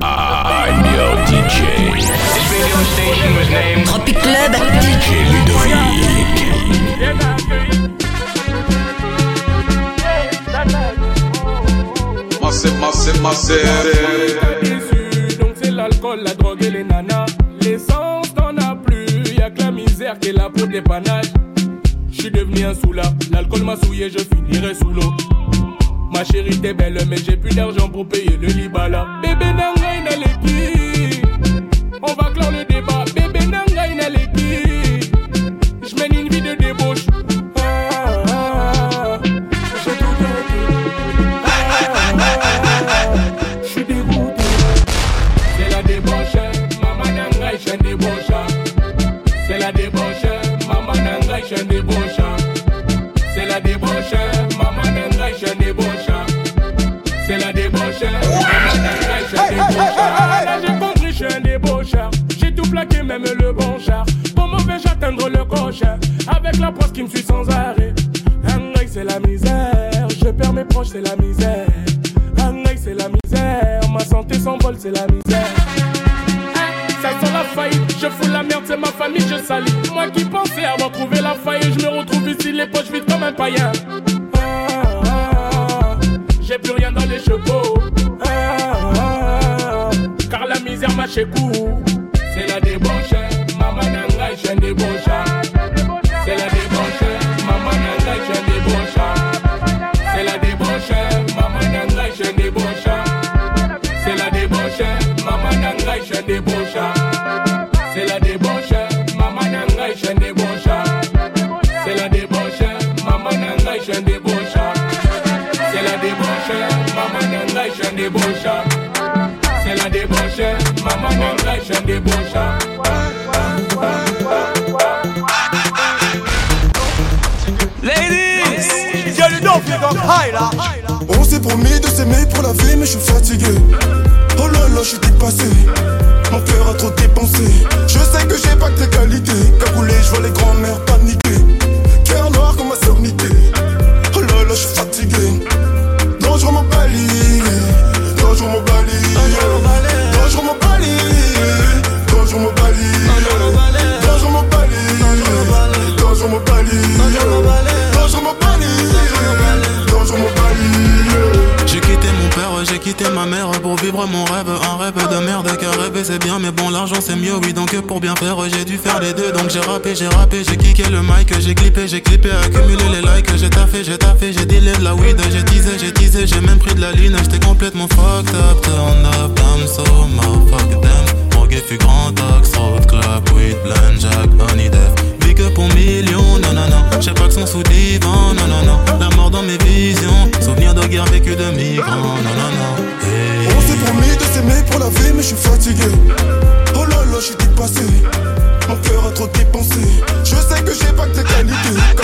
I'm your DJ. This radio station was named Tropic Club. DJ Ludovic. Massive, massive, massive. déçu, donc c'est l'alcool, la drogue et les nanas. L'essence t'en as plus, y'a que la misère qui est là pour dépannage. J'suis devenu un soula, l'alcool m'a souillé, je finirai sous l'eau. Ma chérie t'es belle, mais j'ai plus d'argent pour payer le libala. Bébé nanga inaleki, on va clore le débat. Bébé nanga inaleki, j'mène c'est la misère. Nangai, c'est la misère. Ma santé s'envole, c'est la misère. Ça sent la faillite, je fous la merde, c'est ma famille, je salis. Moi qui pensais avoir trouvé la faille, je me retrouve ici, les poches vides comme un païen. J'ai plus rien dans les chevaux. Car la misère m'a chez. C'est la débauche, maman nangai, je débauche. Je. C'est la débauche, maman je. Ladies, y'a le nom qui est dans le high là. On s'est promis de s'aimer pour la vie, mais je suis fatigué. Oh là là, je suis dépassé. Mon cœur a trop dépensé. Je sais que j'ai pas que tes qualités. Cagoulé, je vois les grands-mères paniquer. Dangereux mon bali. Dangereux mon bali. Dangereux mon bali. Dangereux mon bali. Dangereux mon bali. Dangereux mon bali. Dangereux mon bali. J'ai quitté mon père, j'ai quitté ma mère pour vivre mon rêve, un rêve de merde car rêver c'est bien mais bon l'argent c'est mieux oui donc pour bien faire j'ai dû faire les deux. Donc j'ai rappé, j'ai rappé, j'ai kické le mic, j'ai clippé, j'ai clippé, accumulé les likes, j'ai taffé, j'ai taffé, j'ai dealé de la weed, j'ai teasé, j'ai teasé, j'ai même pris de la ligne, j'étais complètement fucked up, turn up, I'm so fuck them, Morgue fut grand axe, road club, weed, blend, jack, honey death, vie que pour millions, non non non, j'ai pas que son sous divan, non non non, la mort dans mes visions, souvenir de guerre vécu de migrants, non non non. On s'est promis de s'aimer pour la vie, mais je suis fatigué. Je suis dépassé. Mon cœur a trop dépensé. Je sais que j'ai pas que tes qualités.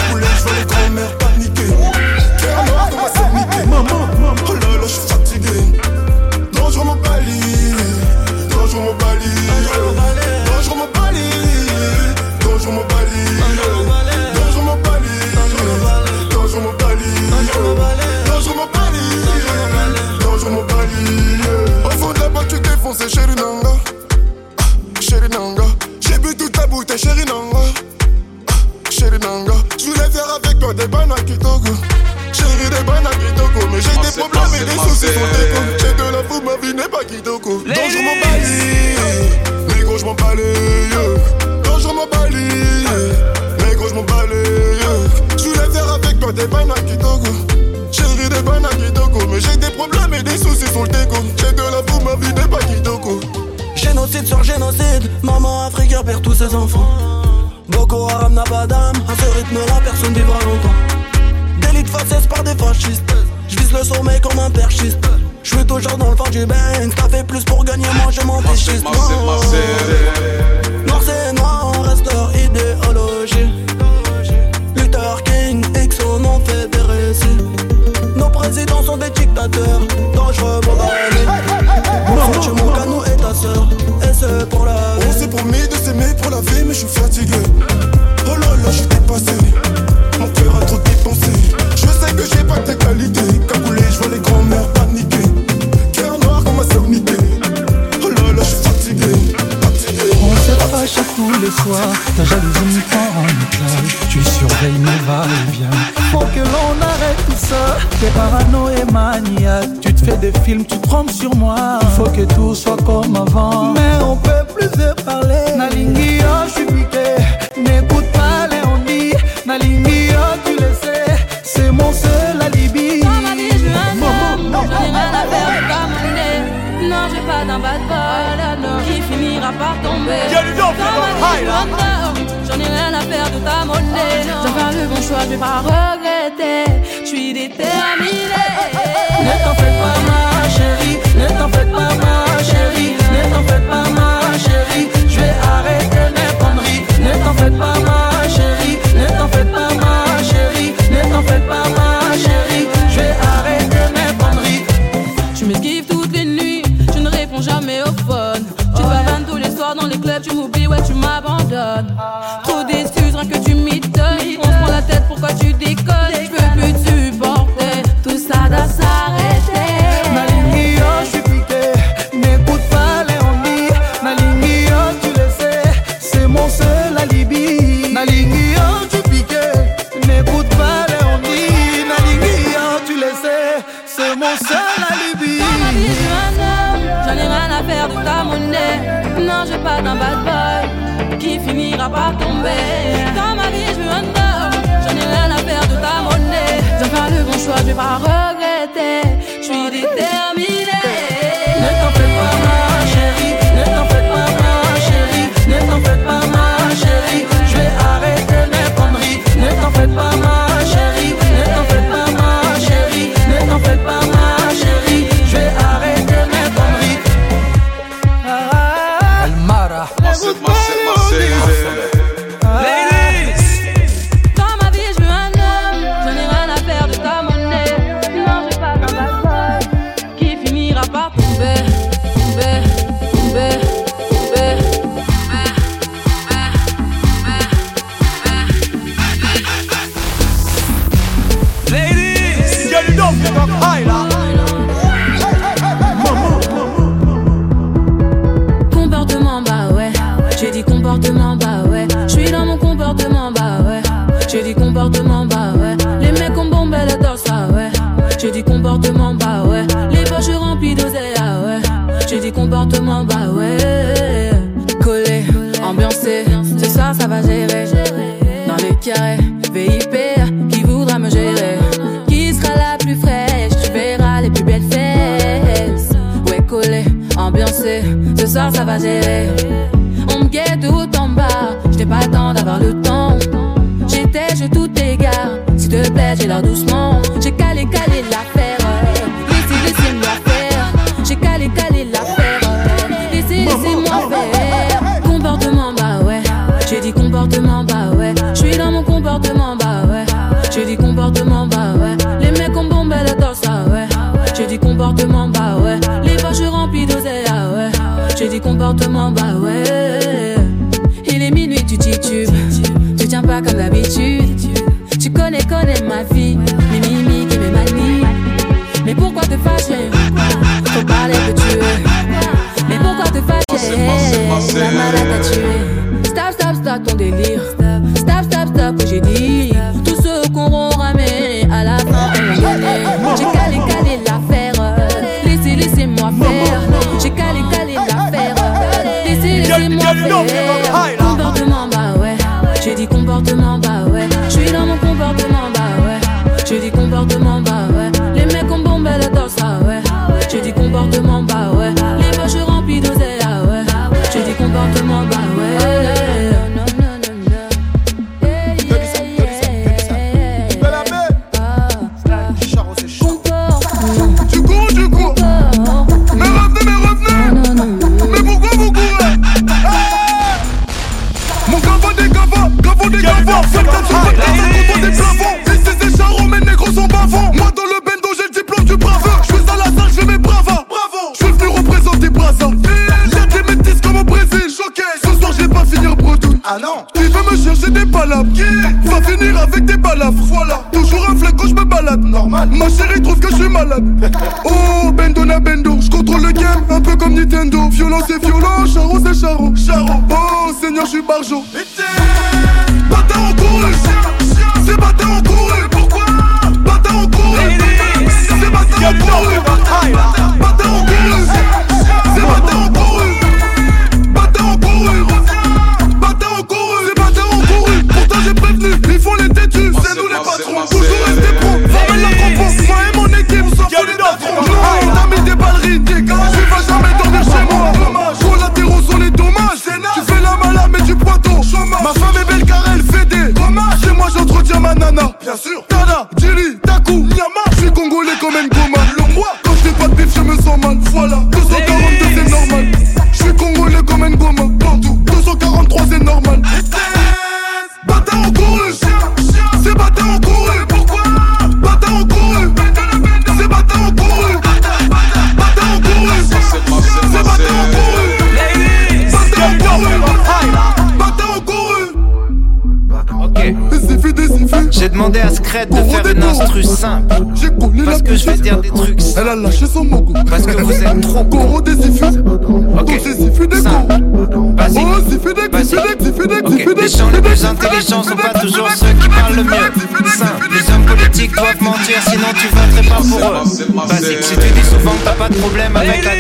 Bu toute ta bouteille, chérie Nanga. Ah, Chérie Nanga. Je voulais faire avec toi des bonnes à Kitoko. Chérie, des bonnes à Kitoko. Mais j'ai des problèmes et des soucis sur tes. J'ai de la fou, ma vie n'est pas Kitoko. Dangereux mon bali. Les gros, je m'en balais. Dangereux mon bali. Les gros, je m'en balais. Je voulais faire avec toi des bonnes à Kitoko. Chérie, des bonnes à Kitoko. Mais j'ai des problèmes et des soucis sur le. J'ai de la fou, ma vie n'est pas Kitoko. Génocide sur génocide, maman africaine perd tous ses enfants. Boko Haram n'a pas d'âme, à ce rythme-là personne vivra longtemps. Délit de faciès par des fascistes, je vise le sommet comme un perchiste. Je suis toujours dans le fond du Benz, t'as fait plus pour gagner, moi je m'en massive. Noir c'est noir, reste leur idéologie. Tu surveilles mes va-et-vient. Faut que l'on arrête tout ça. T'es parano et maniaque. Tu te fais des films, tu trompes sur moi. Faut que tout soit comme avant. Mais on peut plus se parler. Nalingi, oh, je suis piqué. N'écoute pas les on dit Nalingi, oh, tu le sais. C'est mon seul alibi. Maman, j'ai pas d'un bad boy qui finira par tomber. J'en ai rien à faire de ta monnaie. J'en faire le bon choix, je vais pas regretter. Je suis déterminée. Ne t'en fais pas ma chérie, ne t'en fais pas ma chérie, Pas d'un bad boy qui finira par tomber. Dans ma vie, je veux un homme, j'en ai rien à faire de ta monnaie. J'en faire le bon choix, je vais pas regretter. Je suis déterminée. Comportement, bah ouais. Collé, ambiancé, ce soir ça va gérer. Dans le carré, VIP, qui voudra me gérer? Qui sera la plus fraîche? Tu verras les plus belles fesses. Ouais, collé, ambiancé, ce soir ça va gérer. On me guette tout en bas, j'n'ai pas le temps d'avoir le temps. J'étais, je tout égare, s'il te plaît, j'ai l'air doucement. Dit comportement, bah ouais. Il est minuit, tu titubes. Tu tiens pas comme d'habitude. Tu connais, connais ma vie. Mes mimiques et mes manies. Mais pourquoi te fâcher? Faut parler que tu es. Mais pourquoi te fâcher? La malade t'a tué. Stop, stop, stop ton délire. Ah non. Tu veux me chercher des palabres. Va finir avec des balafres. Voilà. Toujours un flingue quand je me balade. Normal. Ma chérie trouve que je suis malade. Oh Bendo na Bendo. Je contrôle le game un peu comme Nintendo. Violent c'est violent Charo c'est Charo. Charo. Oh Seigneur je suis barjo. Bâtard en couru C'est bâtard en couru Pourquoi? Bâtard en couru C'est bâtard en encouru Bien sûr. Tada Djili J'ai demandé à Scred de faire une instru simple. Parce que je vais dire des trucs. Elle a lâché son mogo. Parce que vous êtes trop Gros des ifus. Ok. Oh, Les gens les plus intelligents sont pas toujours ceux qui parlent le mieux. Simple. Les hommes politiques doivent mentir, sinon tu voterais pas pour eux. Basique. Si tu dis souvent que t'as pas de problème avec la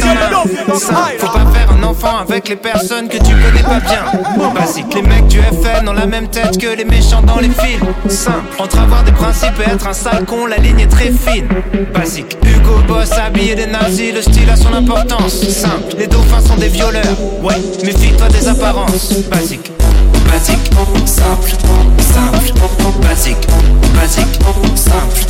Faut pas faire un enfant avec les personnes que tu connais pas bien. Basique. Les mecs du FN ont la même tête que les méchants dans les films. Simple. Entre avoir des principes et être un sale con, la ligne est très fine. Basique. Hugo Boss habillé des nazis, le style a son importance. Simple. Les dauphins sont des violeurs. Ouais, méfie-toi des apparences. Basique. Basique, simple, simple, basique, basique, simple,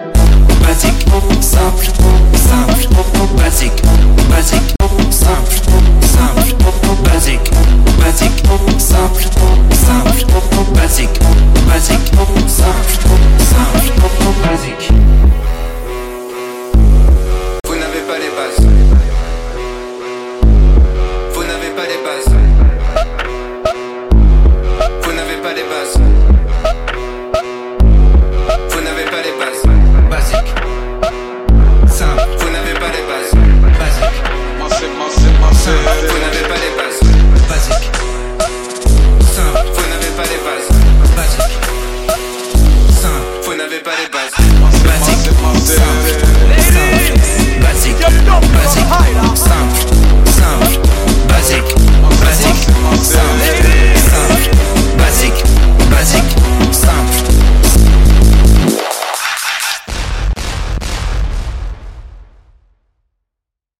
basique, simple, simple, basique, basique, simple, simple.